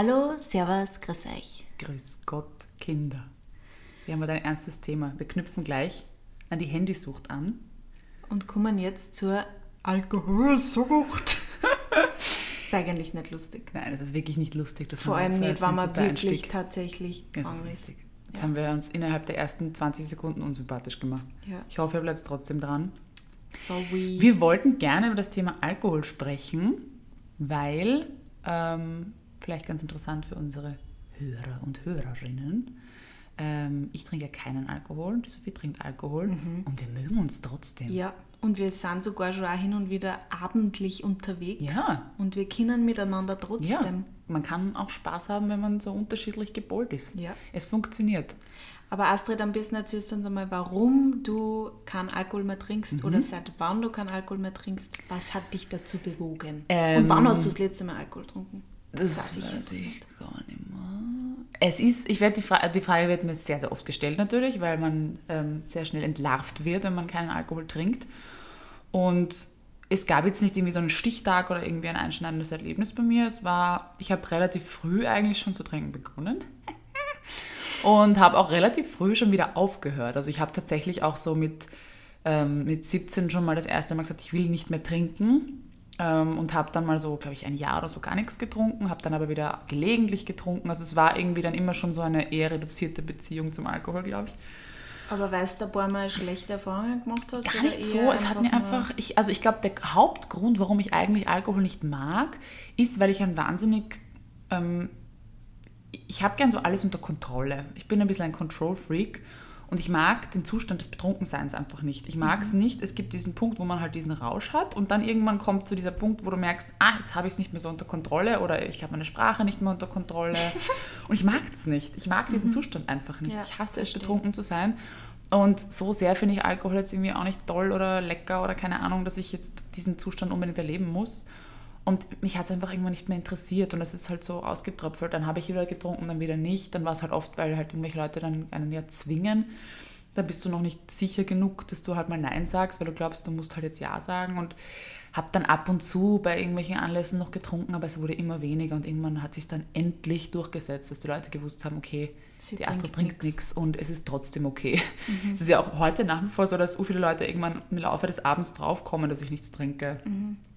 Hallo, Servus, grüß euch. Grüß Gott, Kinder. Wir haben heute ein ernstes Thema. Wir knüpfen gleich an die Handysucht an. Und kommen jetzt zur Alkoholsucht. ist eigentlich nicht lustig. Nein, das ist wirklich nicht lustig. Das Vor allem nicht, wenn man wirklich Einstieg. tatsächlich Das krank ist. Jetzt Ja. haben wir uns innerhalb der ersten 20 Sekunden unsympathisch gemacht. Ja. Ich hoffe, ihr bleibt trotzdem dran. Sorry. Wir wollten gerne über das Thema Alkohol sprechen, weil, ähm, vielleicht ganz interessant für unsere Hörer und Hörerinnen, ähm, ich trinke ja keinen Alkohol, die Sophie trinkt Alkohol und wir mögen uns trotzdem. Mhm. ja, und wir sind sogar schon auch hin und wieder abendlich unterwegs. Ja. Und wir können miteinander Ja, trotzdem. man kann auch Spaß haben, wenn man so unterschiedlich gepolt ist. Ja. Es funktioniert. Aber Astrid, am besten erzählst du uns einmal, warum du keinen Alkohol mehr trinkst Mhm. oder seit wann du keinen Alkohol mehr trinkst. Was hat dich dazu bewogen? Ähm, und wann hast du das letzte Mal Alkohol getrunken? Das weiß ich gar nicht mehr. Es ist, ich werde die, Fra die Frage wird mir sehr, sehr oft gestellt natürlich, weil man ähm, sehr schnell entlarvt wird, wenn man keinen Alkohol trinkt. Und es gab jetzt nicht irgendwie so einen Stichtag oder irgendwie ein einschneidendes Erlebnis bei mir. Es war, ich habe relativ früh eigentlich schon zu trinken begonnen. Und habe auch relativ früh schon wieder aufgehört. Also ich habe tatsächlich auch so mit, ähm, mit 17 schon mal das erste Mal gesagt, ich will nicht mehr trinken. Ähm, und habe dann mal so, glaube ich, ein Jahr oder so gar nichts getrunken, habe dann aber wieder gelegentlich getrunken. Also es war irgendwie dann immer schon so eine eher reduzierte Beziehung zum Alkohol, glaube ich. Aber weißt du, ein paar Mal schlechte Erfahrungen gemacht hast? Gar nicht so. Es hat mir einfach, ich, also ich glaube, der Hauptgrund, warum ich eigentlich Alkohol nicht mag, ist, weil ich ein wahnsinnig, ähm, ich habe gern so alles unter Kontrolle. Ich bin ein bisschen ein Control-Freak und ich mag den Zustand des Betrunkenseins einfach nicht. Ich mag es nicht. Es gibt diesen Punkt, wo man halt diesen Rausch hat und dann irgendwann kommt zu dieser Punkt, wo du merkst, ah, jetzt habe ich es nicht mehr so unter Kontrolle oder ich habe meine Sprache nicht mehr unter Kontrolle und ich mag es nicht. Ich mag diesen Zustand einfach nicht. Ja, ich hasse es, betrunken zu sein. Und so sehr finde ich Alkohol jetzt irgendwie auch nicht toll oder lecker oder keine Ahnung, dass ich jetzt diesen Zustand unbedingt erleben muss. Und mich hat es einfach irgendwann nicht mehr interessiert und es ist halt so ausgetröpfelt. Dann habe ich wieder getrunken, dann wieder nicht. Dann war es halt oft, weil halt irgendwelche Leute dann einen ja zwingen. Dann bist du noch nicht sicher genug, dass du halt mal Nein sagst, weil du glaubst, du musst halt jetzt Ja sagen. Und habe dann ab und zu bei irgendwelchen Anlässen noch getrunken, aber es wurde immer weniger und irgendwann hat sich dann endlich durchgesetzt, dass die Leute gewusst haben, okay, Sie die Astrid trinkt nichts und es ist trotzdem okay. Es ist ja auch heute nach wie vor so, dass so viele Leute irgendwann im Laufe des Abends draufkommen, dass ich nichts trinke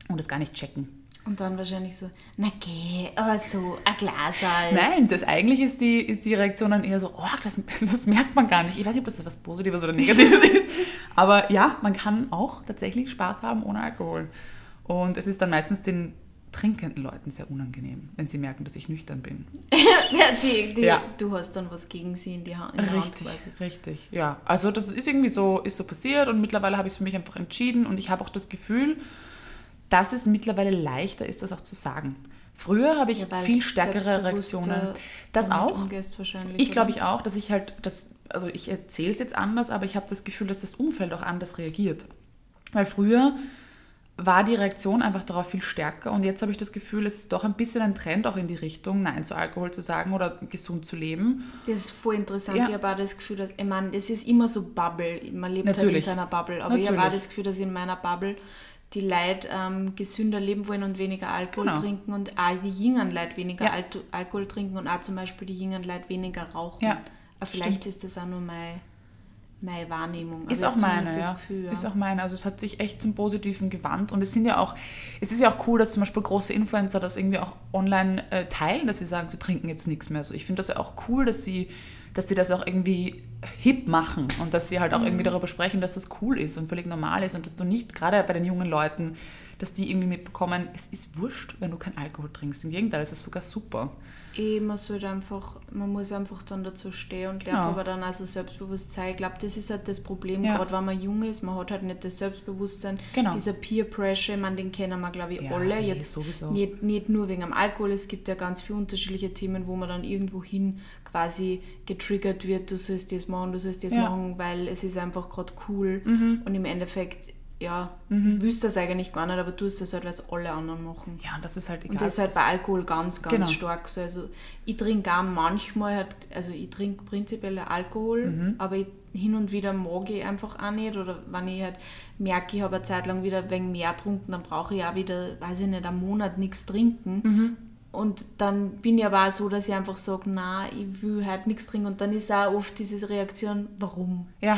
und es gar nicht checken. Und dann wahrscheinlich so, na geh, aber so, ein Glasal. Nein, das eigentlich ist die, ist die Reaktion dann eher so, oh, das, das merkt man gar nicht. Ich weiß nicht, ob das was Positives oder Negatives ist. Aber ja, man kann auch tatsächlich Spaß haben ohne Alkohol. Und es ist dann meistens den trinkenden Leuten sehr unangenehm, wenn sie merken, dass ich nüchtern bin. Ja, die, die, Ja. Du hast dann was gegen sie in die Hand. In Hand Richtig, quasi. richtig. Ja, also das ist irgendwie so, ist so passiert und mittlerweile habe ich es für mich einfach entschieden und ich habe auch das Gefühl, dass es mittlerweile leichter ist, das auch zu sagen. Früher habe ich Ja, viel stärkere Reaktionen. Das auch. Ich glaube ich auch, dass ich halt, das, also ich erzähle es jetzt anders, aber ich habe das Gefühl, dass das Umfeld auch anders reagiert. Weil früher war die Reaktion einfach darauf viel stärker und jetzt habe ich das Gefühl, es ist doch ein bisschen ein Trend auch in die Richtung, Nein zu Alkohol zu sagen oder gesund zu leben. Das ist voll interessant. Ja. Ich habe auch das Gefühl, dass, ich meine, es ist immer so Bubble. Man lebt halt in Natürlich. seiner Bubble. Aber ich habe auch Natürlich. das Gefühl, dass in meiner Bubble die Leute ähm, gesünder leben wollen und weniger Alkohol Genau. trinken und auch die jungen Leute weniger Ja. Alkohol trinken und auch zum Beispiel die jungen Leute weniger rauchen. Ja, Aber vielleicht ist das auch nur meine, meine Wahrnehmung. Ist Also auch meine, ja. Gefühl, ja. Ist auch meine. Also es hat sich echt zum Positiven gewandt. Und es sind ja auch, es ist ja auch cool, dass zum Beispiel große Influencer das irgendwie auch online äh, teilen, dass sie sagen, sie trinken jetzt nichts mehr. So, ich finde das ja auch cool, dass sie, dass sie das auch irgendwie hip machen und dass sie halt auch Mhm. irgendwie darüber sprechen, dass das cool ist und völlig normal ist und dass du nicht, gerade bei den jungen Leuten, dass die irgendwie mitbekommen, es ist wurscht, wenn du keinen Alkohol trinkst. Im Gegenteil, es ist sogar super. Eh, man sollte einfach, man muss einfach dann dazu stehen und lernt Genau. aber dann also selbstbewusst sein. Ich glaube, das ist halt das Problem, Ja. gerade wenn man jung ist, man hat halt nicht das Selbstbewusstsein. Genau. Dieser Peer Pressure, man den kennen wir, glaube ich, Ja, alle. eh, Jetzt sowieso. Nicht, nicht nur wegen dem Alkohol, es gibt ja ganz viele unterschiedliche Themen, wo man dann irgendwo hin quasi getriggert wird, du sollst das machen, du sollst das Ja. Mhm. machen, weil es ist einfach gerade cool und im Endeffekt, ja, willst das eigentlich gar nicht, aber tust das halt, weil es alle anderen machen. Ja, und das ist halt egal. Und das ist halt bei Alkohol ganz, ganz Genau. stark so. Also ich trinke auch manchmal, halt, also ich trinke prinzipiell Alkohol, Mhm. aber ich, hin und wieder mag ich einfach auch nicht. Oder wenn ich halt merke, ich habe eine Zeit lang wieder wegen mehr getrunken, dann brauche ich auch wieder, weiß ich nicht, einen Monat nichts trinken. Mhm. Und dann bin ich aber auch so, dass ich einfach sage, na, ich will halt nichts trinken. Und dann ist auch oft diese Reaktion, warum? Ja.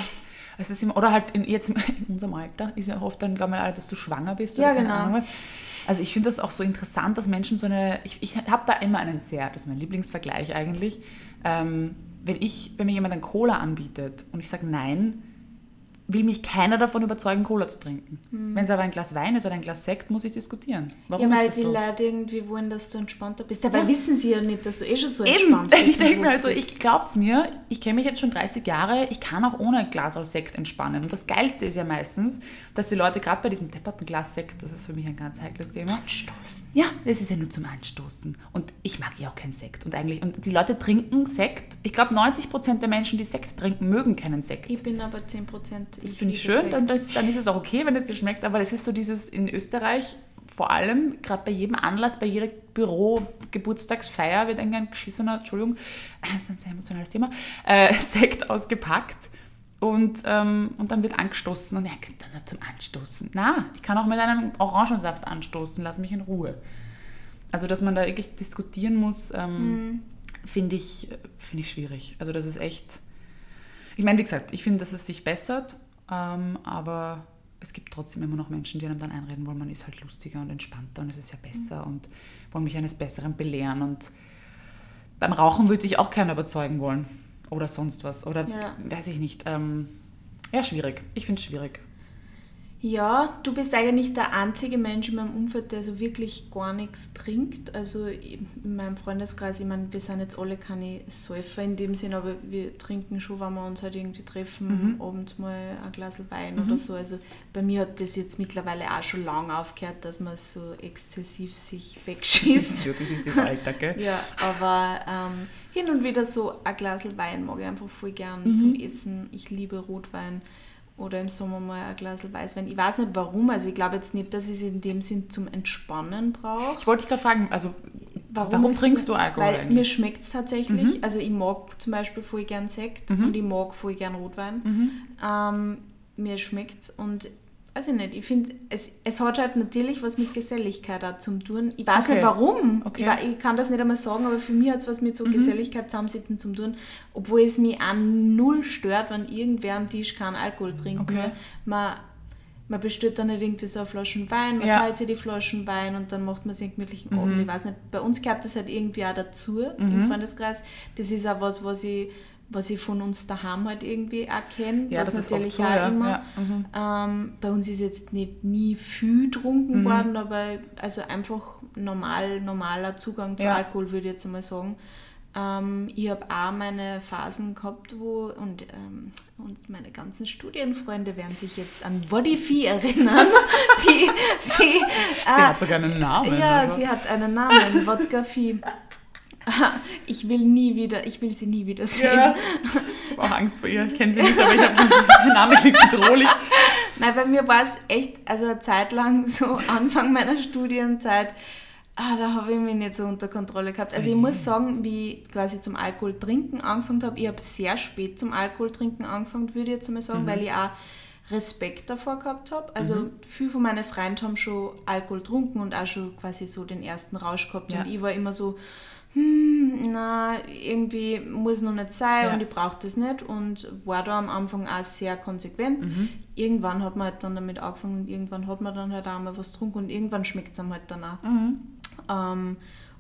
Es ist immer, oder halt in, jetzt in unserem Alter ist ja oft dann, glaube ich, dass du schwanger bist. Ja, oder keine genau. Ahnung was. Also ich finde das auch so interessant, dass Menschen so eine, ich, ich habe da immer einen sehr, das ist mein Lieblingsvergleich eigentlich, ähm, wenn ich, wenn mir jemand ein Cola anbietet und ich sage nein, will mich keiner davon überzeugen, Cola zu trinken. Wenn es aber ein Glas Wein ist oder ein Glas Sekt, muss ich diskutieren. Warum ja, weil die so? Leute irgendwie wollen, dass du entspannter bist. Dabei wissen sie ja nicht, dass du eh schon so Eben, entspannt bist. ich denke mir also, ich glaub's mir, ich kenne mich jetzt schon 30 Jahre, ich kann auch ohne ein Glas Sekt entspannen. Und das Geilste ist ja meistens, dass die Leute gerade bei diesem depperten Glas Sekt, das ist für mich ein ganz heikles Thema, Anstoßen. ja, das ist ja nur zum Anstoßen. Und ich mag ja auch keinen Sekt. Und eigentlich, und die Leute trinken Sekt. Ich glaube, 90% der Menschen, die Sekt trinken, mögen keinen Sekt. Ich bin aber 10%. Das finde ich schön, dann, das, dann ist es auch okay, wenn es dir schmeckt. Aber das ist so dieses in Österreich, vor allem, gerade bei jedem Anlass, bei jeder Büro-Geburtstagsfeier wird ein geschissener, Entschuldigung, das ist ein sehr emotionales Thema, äh, Sekt ausgepackt. Und, ähm, und dann wird angestoßen und er kommt dann nur zum Anstoßen. Na, ich kann auch mit einem Orangensaft anstoßen, lass mich in Ruhe. Also, dass man da wirklich diskutieren muss, ähm, finde ich, finde ich schwierig. Also, das ist echt. Ich meine, wie gesagt, ich finde, dass es sich bessert, ähm, aber es gibt trotzdem immer noch Menschen, die einem dann einreden wollen, man ist halt lustiger und entspannter und es ist ja besser und wollen mich eines Besseren belehren. Und beim Rauchen würde ich auch keiner überzeugen wollen. Oder sonst was. Oder Ja. weiß ich nicht. Ähm, ja, schwierig. Ich finde es schwierig. Ja, du bist eigentlich der einzige Mensch in meinem Umfeld, der so wirklich gar nichts trinkt. Also in meinem Freundeskreis, ich meine, wir sind jetzt alle keine Säufer in dem Sinn, aber wir trinken schon, wenn wir uns halt irgendwie treffen, abends mal ein Glas Wein oder so. Also bei mir hat das jetzt mittlerweile auch schon lange aufgehört, dass man so exzessiv sich wegschießt. Ja, das ist das Alter, gell? Ja, aber ähm, hin und wieder so ein Glas Wein mag ich einfach voll gern zum Essen. Ich liebe Rotwein oder im Sommer mal ein Glas Weißwein. Ich weiß nicht warum, also ich glaube jetzt nicht, dass ich es in dem Sinn zum Entspannen brauche. Ich wollte dich gerade fragen, also warum, ist trinkst du Alkohol Weil eigentlich? Mhm. mir schmeckt es tatsächlich. Also ich mag zum Beispiel voll gern Sekt und ich mag voll gern Rotwein. Mhm. Ähm, mir schmeckt es und weiß ich nicht, ich finde, es, es hat halt natürlich was mit Geselligkeit auch zum tun. Ich weiß Okay. nicht warum. Okay. Ich, ich kann das nicht einmal sagen, aber für mich hat es was mit so Geselligkeit zusammensitzen zum tun, obwohl es mich auch null stört, wenn irgendwer am Tisch keinen Alkohol trinkt. Okay. Man, man bestellt dann nicht irgendwie so eine Flaschen Wein, man Ja. teilt sich die Flaschen Wein und dann macht man sich einen gemütlichen Abend. Ich weiß nicht, bei uns gehört das halt irgendwie auch dazu im Freundeskreis. Das ist auch was, was ich, was ich von uns daheim halt irgendwie auch kenne. Ja, was das ist natürlich so, auch ja. immer. Ja, mhm. Ähm, bei uns ist jetzt nicht nie viel getrunken Mhm. worden, aber also einfach normal, normaler Zugang zu. Alkohol, würde ich jetzt einmal sagen. Ähm, ich habe auch meine Phasen gehabt, wo, und, ähm, und meine ganzen Studienfreunde werden sich jetzt an Bodyfee erinnern, die sie, Sie äh, hat sogar einen Namen. ja, oder? sie hat einen Namen, Wodka Fee. Ich will nie wieder, ich will sie nie wieder sehen. Ja. Ich habe auch Angst vor ihr. Ich kenne sie nicht, aber ich habe der Name klingt bedrohlich. Nein, bei mir war es echt, also eine Zeit lang, so Anfang meiner Studienzeit, ah, da habe ich mich nicht so unter Kontrolle gehabt. Also ich muss sagen, wie ich quasi zum Alkohol trinken angefangen habe, ich habe sehr spät zum Alkohol trinken angefangen, würde ich jetzt mal sagen, weil ich auch Respekt davor gehabt habe. Also viele von meinen Freunden haben schon Alkohol getrunken und auch schon quasi so den ersten Rausch gehabt Ja. und ich war immer so, hm, na, irgendwie muss noch nicht sein Ja. und ich brauche das nicht und war da am Anfang auch sehr konsequent. Irgendwann hat man halt dann damit angefangen und irgendwann hat man dann halt auch mal was getrunken und irgendwann schmeckt es einem halt dann auch. Ähm,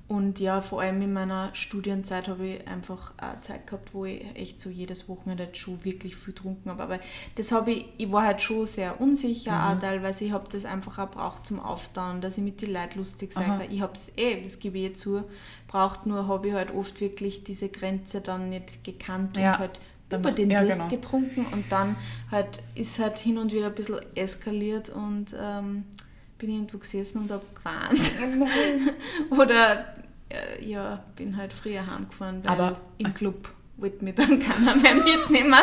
und ja, vor allem in meiner Studienzeit habe ich einfach eine Zeit gehabt, wo ich echt so jedes Wochenende schon wirklich viel getrunken habe. Aber das habe ich, ich war halt schon sehr unsicher, auch teilweise. Ich habe das einfach auch braucht zum Auftauen, dass ich mit den Leuten lustig sein Aha. kann. Ich habe es eh, das gebe ich eh zu, braucht nur, habe ich halt oft wirklich diese Grenze dann nicht gekannt Ja. und halt über den ja, Durst genau. getrunken und dann halt ist halt hin und wieder ein bisschen eskaliert und ähm, bin irgendwo gesessen und habe gewarnt. Oder äh, ja, bin halt früher heimgefahren, weil Aber- im Club. Wollte mir dann keiner mehr mitnehmen.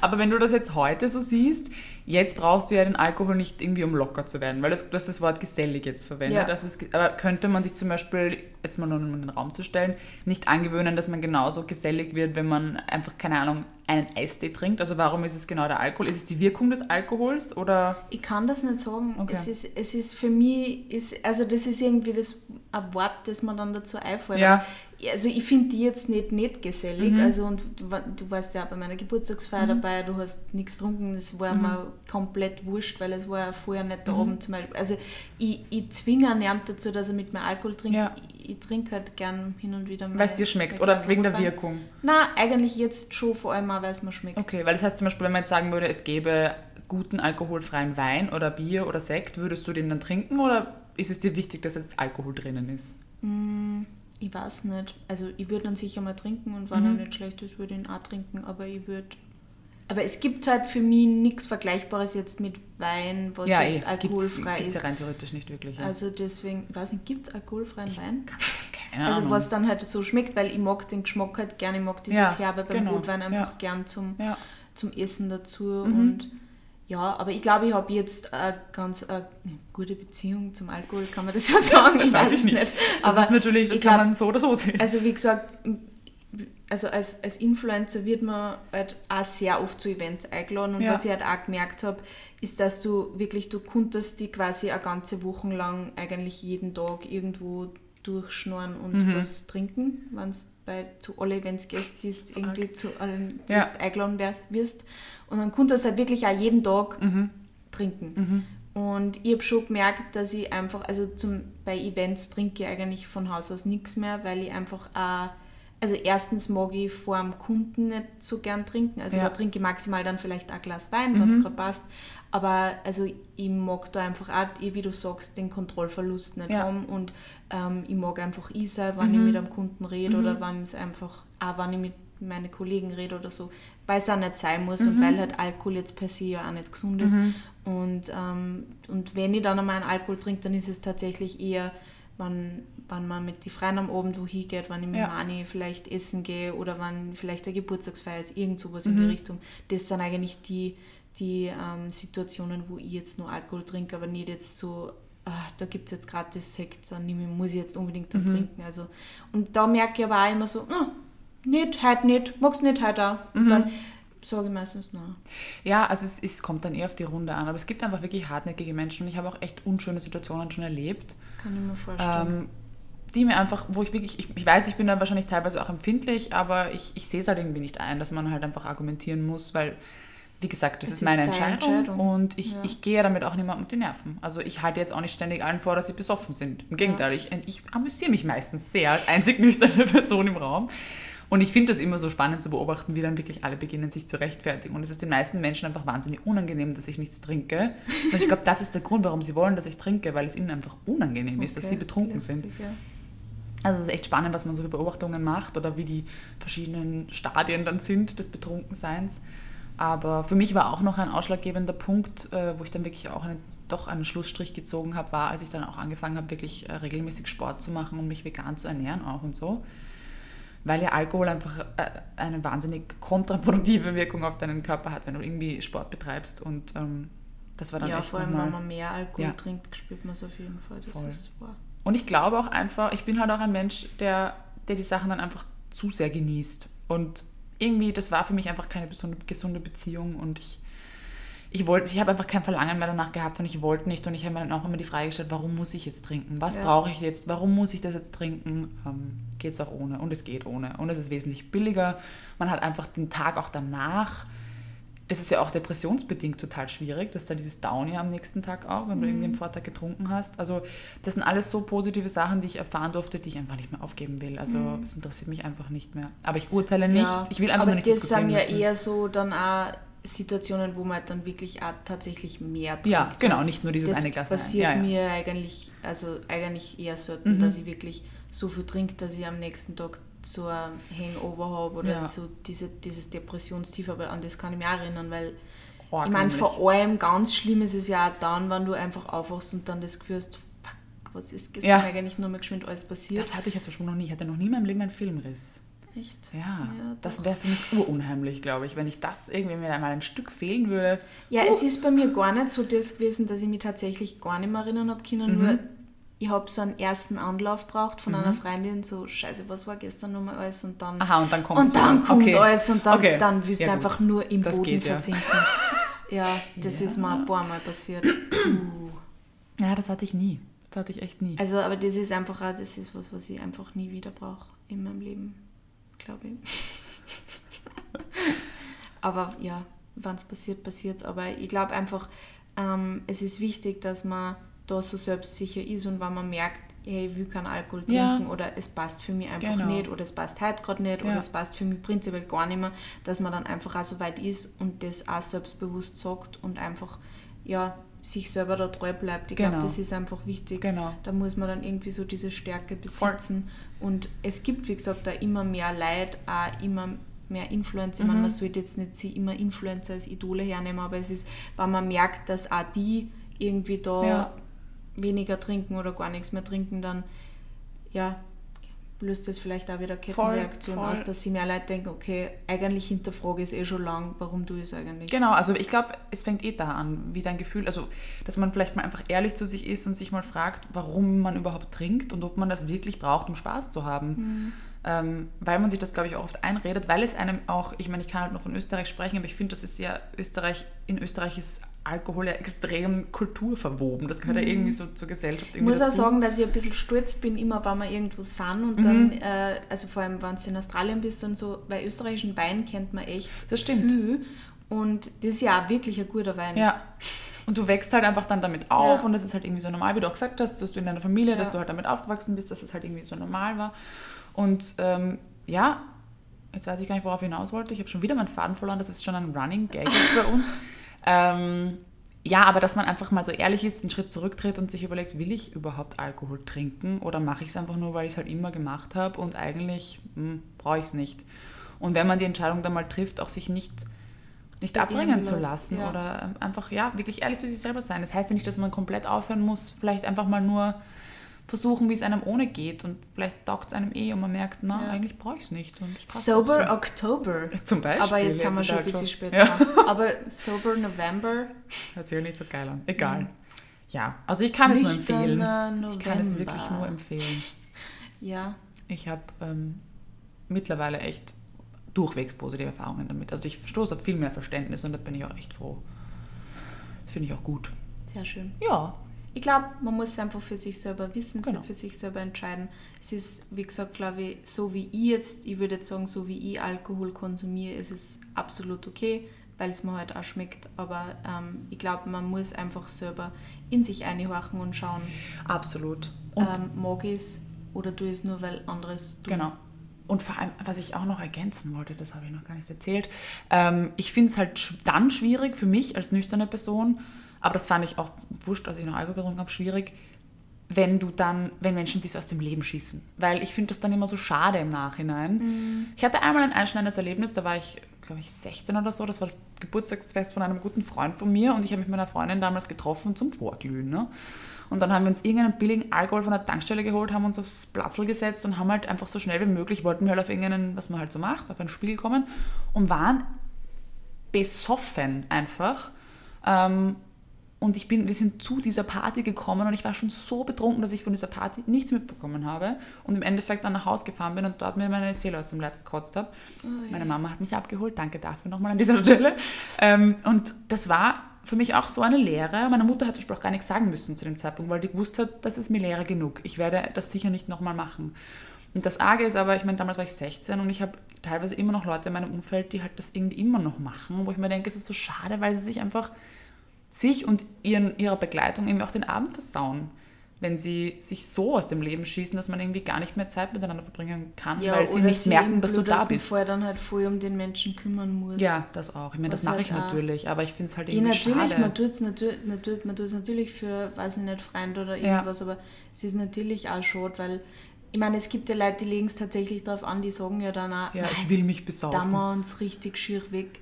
Aber wenn du das jetzt heute so siehst, jetzt brauchst du ja den Alkohol nicht irgendwie, um locker zu werden, weil das, du hast das Wort gesellig jetzt verwendet. Ja. Also es, aber könnte man sich zum Beispiel, jetzt mal nur um in den Raum zu stellen, nicht angewöhnen, dass man genauso gesellig wird, wenn man einfach, keine Ahnung, einen Eistee trinkt? Also warum ist es genau der Alkohol? Ist es die Wirkung des Alkohols oder... Ich kann das nicht sagen. Okay. Es, ist, es ist für mich, ist, also das ist irgendwie das ein Wort, das man dann dazu einfällt. Ja. Also ich finde die jetzt nicht, nicht gesellig. Also und du, du warst ja bei meiner Geburtstagsfeier dabei, du hast nichts getrunken, das war mir komplett wurscht, weil es war ja vorher nicht der Abend zum Beispiel. Also ich, ich zwinge niemand dazu, dass er mit mir Alkohol trinkt. Ja. Ich, ich trinke halt gern hin und wieder mal. Weil es dir schmeckt oder wegen der. Wirkung? Nein, eigentlich jetzt schon vor allem auch, weil es mir schmeckt. Okay, weil das heißt zum Beispiel, wenn man jetzt sagen würde, es gäbe guten alkoholfreien Wein oder Bier oder Sekt, würdest du den dann trinken oder ist es dir wichtig, dass jetzt Alkohol drinnen ist? Ich weiß nicht. Also ich würde dann sicher mal trinken und wenn er nicht schlecht ist, würde ich ihn auch trinken, aber ich würde. Aber es gibt halt für mich nichts Vergleichbares jetzt mit Wein, was ja, jetzt eh, alkoholfrei gibt's, gibt's ja ist. rein theoretisch nicht wirklich. Ja. Also deswegen, ich weiß nicht, gibt es alkoholfreien Wein? Keine Also Ahnung. was dann halt so schmeckt, weil ich mag den Geschmack halt gerne, ich mag dieses Ja, Herbe beim genau, Rotwein einfach ja. gern zum, zum Essen dazu Mhm. und ja, aber ich glaube, ich habe jetzt eine ganz eine gute Beziehung zum Alkohol, kann man das so sagen? Ich weiß, es nicht. Das Aber ist natürlich, das ich kann glaub, man so oder so sehen. also wie gesagt, also als, als Influencer wird man halt auch sehr oft zu Events eingeladen und Ja. was ich halt auch gemerkt habe, ist, dass du wirklich, du konntest die quasi eine ganze Woche lang eigentlich jeden Tag irgendwo durchschnorren und Mhm. was trinken, wenn du bei zu alle Events gehst, die irgendwie zu allen Ja. eingeladen wirst. Und dann konntest du halt wirklich auch jeden Tag Mhm. trinken. Und ich habe schon gemerkt, dass ich einfach, also zum, bei Events trinke ich eigentlich von Haus aus nichts mehr, weil ich einfach auch, also erstens mag ich vor dem Kunden nicht so gern trinken. Also Ja. da trinke ich maximal dann vielleicht ein Glas Wein, wenn es gerade passt. Aber also ich mag da einfach auch, eh, wie du sagst, den Kontrollverlust nicht Ja. haben. Und ähm, ich mag einfach ich sein, wenn ich mit einem Kunden rede oder wenn es einfach, auch wenn ich mit meinen Kollegen rede oder so, weil es auch nicht sein muss und weil halt Alkohol jetzt per se ja auch nicht gesund ist. Und, ähm, und wenn ich dann einmal einen Alkohol trinke, dann ist es tatsächlich eher, wenn, wenn man mit den Freien am Abend wohin geht, wenn ich mit Ja. Mani vielleicht essen gehe oder wenn vielleicht eine Geburtstagsfeier ist, irgend sowas in die Richtung. Das sind eigentlich die, die ähm, Situationen, wo ich jetzt nur Alkohol trinke, aber nicht jetzt so, ah, da gibt es jetzt gratis Sekt, dann ich, muss ich jetzt unbedingt dann trinken. Also, und da merke ich aber auch immer so, "Ah, nicht, heute nicht, magst nicht heute auch. Und dann sage ich meistens, nein. Ja, also es, es kommt dann eher auf die Runde an. Aber es gibt einfach wirklich hartnäckige Menschen und ich habe auch echt unschöne Situationen schon erlebt, Kann ich mir vorstellen. ähm, die mir einfach, wo ich wirklich, ich, ich weiß, ich bin da wahrscheinlich teilweise auch empfindlich, aber ich, ich sehe es halt irgendwie nicht ein, dass man halt einfach argumentieren muss, weil, wie gesagt, das Es ist ist meine deine Entscheidung, Entscheidung. und ich, Ja. ich gehe damit auch niemandem auf die Nerven. Also ich halte jetzt auch nicht ständig allen vor, dass sie besoffen sind. Im Gegenteil, ich, ich amüsiere mich meistens sehr als einzig nüchterne Person im Raum. Und ich finde das immer so spannend zu beobachten, wie dann wirklich alle beginnen, sich zu rechtfertigen. Und es ist den meisten Menschen einfach wahnsinnig unangenehm, dass ich nichts trinke. Und ich glaube, das ist der Grund, warum sie wollen, dass ich trinke, weil es ihnen einfach unangenehm ist, dass Okay, sie betrunken lustig, sind. Ja. Also es ist echt spannend, was man so für Beobachtungen macht oder wie die verschiedenen Stadien dann sind des Betrunkenseins. Aber für mich war auch noch ein ausschlaggebender Punkt, äh, wo ich dann wirklich auch einen, doch einen Schlussstrich gezogen habe, war, als ich dann auch angefangen habe, wirklich äh, regelmäßig Sport zu machen und mich vegan zu ernähren auch und so. Weil ja Alkohol einfach äh, eine wahnsinnig kontraproduktive Wirkung auf deinen Körper hat, wenn du irgendwie Sport betreibst. Und ähm, das war dann ja, echt vor allem, wenn man mehr Alkohol Ja. trinkt, spürt man es auf jeden Fall. Das Voll. ist wahr. Und ich glaube auch einfach, ich bin halt auch ein Mensch, der, der die Sachen dann einfach zu sehr genießt. Und irgendwie, das war für mich einfach keine gesunde, Beziehung und ich, ich wollte, ich habe einfach kein Verlangen mehr danach gehabt und ich wollte nicht und ich habe mir dann auch immer die Frage gestellt, warum muss ich jetzt trinken? Was Ja. brauche ich jetzt? Warum muss ich das jetzt trinken? Ähm, geht es auch ohne und es geht ohne und es ist wesentlich billiger. Man hat einfach den Tag auch danach das ist ja auch depressionsbedingt total schwierig, dass da dieses Down ja am nächsten Tag auch, wenn du irgendwie am Vortag getrunken hast. Also das sind alles so positive Sachen, die ich erfahren durfte, die ich einfach nicht mehr aufgeben will. Also es interessiert mich einfach nicht mehr. Aber ich urteile nicht. Ja, ich will einfach aber nur nicht das diskutieren sind ja eher so dann auch Situationen, wo man dann wirklich auch tatsächlich mehr trinkt. ja, genau, nicht nur dieses das eine Glas Wein. passiert Ja, ja. mir eigentlich, also eigentlich eher selten, Mhm. dass ich wirklich so viel trinke, dass ich am nächsten Tag so ein Hangover habe oder Ja. so diese, dieses Depressionstief, aber an das kann ich mich auch erinnern, weil ich meine, vor allem ganz schlimm ist es ja auch dann, wenn du einfach aufwachst und dann das Gefühl hast, fuck, was ist gestern Ja. eigentlich nur mal geschwind alles passiert. Das hatte ich ja zum Beispiel noch nie. Ich hatte noch nie in meinem Leben einen Filmriss. Echt? Ja, Ja, das wäre für mich urunheimlich, glaube ich, wenn ich das irgendwie mir einmal ein Stück fehlen würde. Ja, es ist bei mir gar nicht so das gewesen, dass ich mich tatsächlich gar nicht mehr erinnern habe können. Mhm. Nur ich habe so einen ersten Anlauf braucht von einer Freundin, so scheiße, was war gestern nochmal alles und dann Aha, und dann kommt und dann kommt okay. alles und dann, Okay. dann wirst Ja, du einfach nur im Das Boden geht, ja. versinken. Ja, das ist mir ein paar Mal passiert. Ja, das hatte ich nie. Das hatte ich echt nie. Also, aber das ist einfach auch, das ist was, was ich einfach nie wieder brauche in meinem Leben, glaube ich. aber ja, wenn es passiert, passiert es. Aber ich glaube einfach, ähm, es ist wichtig, dass man da so selbstsicher ist und wenn man merkt, hey, ich will keinen Alkohol Ja. trinken oder es passt für mich einfach Genau. nicht oder es passt heute gerade nicht Ja. oder es passt für mich prinzipiell gar nicht mehr, dass man dann einfach auch so weit ist und das auch selbstbewusst sagt und einfach ja, sich selber da treu bleibt. Ich glaube, Genau. das ist einfach wichtig. Genau. Da muss man dann irgendwie so diese Stärke besitzen. Und es gibt, wie gesagt, da immer mehr Leid, auch immer mehr Influencer. Ich meine, Mhm. man sollte jetzt nicht sie immer Influencer als Idole hernehmen, aber es ist, wenn man merkt, dass auch die irgendwie da Ja. Weniger trinken oder gar nichts mehr trinken, dann ja, löst das vielleicht auch wieder Kettenreaktion voll. aus, dass sie mehr Leute denken, okay, eigentlich hinterfrage ich es eh schon lang, warum du es eigentlich? Genau, also ich glaube, es fängt eh da an, wie dein Gefühl, also dass man vielleicht mal einfach ehrlich zu sich ist und sich mal fragt, warum man überhaupt trinkt und ob man das wirklich braucht, um Spaß zu haben. Ähm, weil man sich das, glaube ich, auch oft einredet, weil es einem auch, ich meine, ich kann halt nur von Österreich sprechen, aber ich finde, das ist ja Österreich, in Österreich ist Alkohol ja extrem kulturverwoben. Das gehört ja irgendwie so zur Gesellschaft Ich muss auch dazu. sagen, dass ich ein bisschen stolz bin, immer wenn wir irgendwo sind und Mhm. dann, äh, also vor allem, wenn du in Australien bist und so, weil österreichischen Wein kennt man echt Das stimmt. viel. Und das ist ja auch wirklich ein guter Wein. Ja. Und du wächst halt einfach dann damit auf Ja. und das ist halt irgendwie so normal, wie du auch gesagt hast, dass du in deiner Familie, dass Ja. du halt damit aufgewachsen bist, dass es halt irgendwie so normal war. Und ähm, ja, jetzt weiß ich gar nicht, worauf ich hinaus wollte. Ich habe schon wieder meinen Faden verloren, das ist schon ein Running Gag jetzt bei uns. Ähm, ja, aber dass man einfach mal so ehrlich ist, einen Schritt zurücktritt und sich überlegt, will ich überhaupt Alkohol trinken oder mache ich es einfach nur, weil ich es halt immer gemacht habe und eigentlich hm, brauche ich es nicht. Und wenn man die Entscheidung dann mal trifft, auch sich nicht, nicht abbringen zu lassen ja. oder ähm, einfach, ja, wirklich ehrlich zu sich selber sein. Das heißt ja nicht, dass man komplett aufhören muss, vielleicht einfach mal nur versuchen, wie es einem ohne geht und vielleicht taugt es einem eh und man merkt, na, Ja. eigentlich brauche ich es nicht und es Sober so. Zum Beispiel. Aber jetzt sind wir schon ein halt bisschen so- später. Ja. Aber Sober November. Hört sich ja nicht so geil an. Egal. Ja, also ich kann es nur empfehlen. Nüchterner Ich kann es November. wirklich nur empfehlen. Ja. Ich habe ähm, mittlerweile echt durchwegs positive Erfahrungen damit. Also ich stoße auf viel mehr Verständnis und da bin ich auch echt froh. Das finde ich auch gut. Sehr schön. Ja, Ich glaube, man muss es einfach für sich selber wissen, Genau. für sich selber entscheiden. Es ist, wie gesagt, glaube ich, so wie ich jetzt, ich würde jetzt sagen, so wie ich Alkohol konsumiere, ist es absolut okay, weil es mir halt auch schmeckt. Aber ähm, ich glaube, man muss einfach selber in sich einhorchen und schauen, absolut. Und ähm, mag ich es oder tue ich es nur, weil anderes tun. Genau. Und vor allem, was ich auch noch ergänzen wollte, das habe ich noch gar nicht erzählt. Ähm, ich finde es halt dann schwierig für mich als nüchterne Person, aber das fand ich auch wurscht, als ich noch Alkohol getrunken habe, schwierig, wenn du dann, wenn Menschen sich so aus dem Leben schießen. Weil ich finde das dann immer so schade im Nachhinein. Ich hatte einmal ein einschneidendes Erlebnis, da war ich, glaube ich, 16 oder so. Das war das Geburtstagsfest von einem guten Freund von mir und ich habe mich mit meiner Freundin damals getroffen zum Vorglühen. Ne? Und dann haben wir uns irgendeinen billigen Alkohol von der Tankstelle geholt, haben uns aufs Platzl gesetzt und haben halt einfach so schnell wie möglich, wollten wir halt auf irgendeinen, was man halt so macht, auf ein Spiel kommen und waren besoffen einfach. Ähm, und ich bin, wir sind zu dieser Party gekommen und ich war schon so betrunken, dass ich von dieser Party nichts mitbekommen habe und im Endeffekt dann nach Hause gefahren bin und dort mir meine Seele aus dem Leib gekotzt habe. Meine Mama hat mich abgeholt, danke dafür nochmal an dieser Stelle. Ähm, und das war für mich auch so eine Lehre. Meine Mutter hat zum Beispiel auch gar nichts sagen müssen zu dem Zeitpunkt, weil die gewusst hat, das ist mir Lehre genug. Ich werde das sicher nicht nochmal machen. Und das Arge ist aber, ich meine, damals war ich 16 und ich habe teilweise immer noch Leute in meinem Umfeld, die halt das irgendwie immer noch machen, wo ich mir denke, es ist so schade, weil sie sich einfach sich und ihren, ihrer Begleitung irgendwie auch den Abend versauen, wenn sie sich so aus dem Leben schießen, dass man irgendwie gar nicht mehr Zeit miteinander verbringen kann, weil sie nicht sie merken, dass du da blödesten bist. Fall dann halt voll um den Menschen kümmern muss. Ja, das auch. Ich meine, das mache halt ich natürlich, aber ich finde es halt Ja, irgendwie natürlich, schade. man tut es natürlich, natürlich, man tut's natürlich für, weiß ich nicht, Freunde oder Ja. irgendwas, aber es ist natürlich auch schade, weil, ich meine, es gibt ja Leute, die legen es tatsächlich darauf an, die sagen ja dann auch, ja, "Nein, ich will mich da besaufen. wir uns richtig schier weg.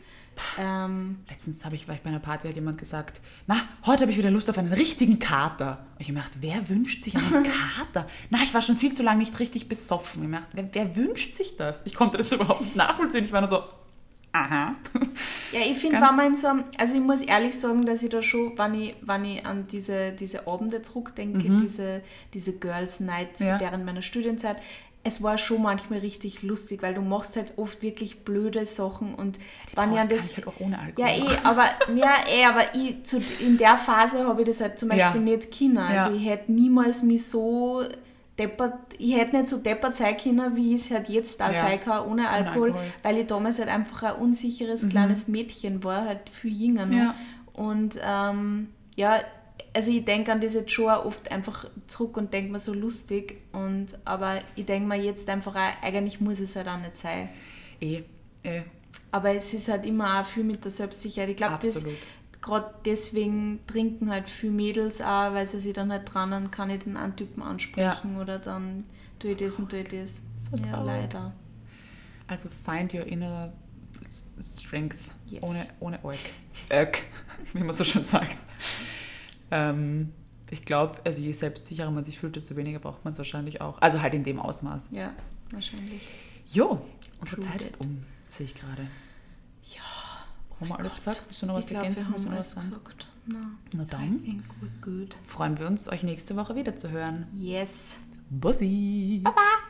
Ähm, Letztens habe ich, war ich bei einer Party, hat jemand gesagt, na, heute habe ich wieder Lust auf einen richtigen Kater. Und ich habe gedacht, wer wünscht sich einen Kater? Na, ich war schon viel zu lange nicht richtig besoffen. Ich habe gedacht, wer, wer wünscht sich das? Ich konnte das überhaupt nicht nachvollziehen. Ich war nur so, aha. Ja, ich finde, wenn man so also ich muss ehrlich sagen, dass ich da schon, wenn ich, wenn ich an diese, diese Abende zurückdenke, diese, diese Girls Nights Mhm. Ja. während meiner Studienzeit, es war schon manchmal richtig lustig, weil du machst halt oft wirklich blöde Sachen und ich Brauch- an das... kann ich halt auch ohne Alkohol Ja, eh, aber, ja, eh, aber ich, zu, in der Phase habe ich das halt zum Ja. Beispiel nicht können. Also Ja. ich hätte niemals mich so deppert, ich hätte nicht so deppert sein können, wie ich es halt jetzt da Ja. sein kann, ohne Alkohol, Alkohol. Mhm. weil ich damals halt einfach ein unsicheres kleines Mädchen war, halt viel jünger noch. Ja. Und ähm, ja, also ich denke an das jetzt schon auch oft einfach zurück und denke mir so lustig. Und, aber ich denke mir jetzt einfach auch, eigentlich muss es halt auch nicht sein. Eh, eh, Aber es ist halt immer auch viel mit der Selbstsicherheit. Ich glaube, das absolut. gerade deswegen trinken halt viele Mädels auch, weil sie sich dann halt dran an, kann ich den einen Typen ansprechen oder dann tue ich das und tue ich das. So ja, traurig. leider. Also find your inner strength. Yes. Ohne, ohne Euk. Öck, wie man so schon sagt. Ähm, ich glaube, also je selbstsicherer man sich fühlt, desto weniger braucht man es wahrscheinlich auch. Also halt in dem Ausmaß. Ja, wahrscheinlich. Jo, unsere True Zeit ist um, sehe ich gerade. Ja. Haben wir alles Gott. gesagt? Bist du noch was wir ergänzen? Willst du noch was sagen? gesagt. Nein. Na dann freuen wir uns, euch nächste Woche wieder zu hören. Yes. Bussi! Baba!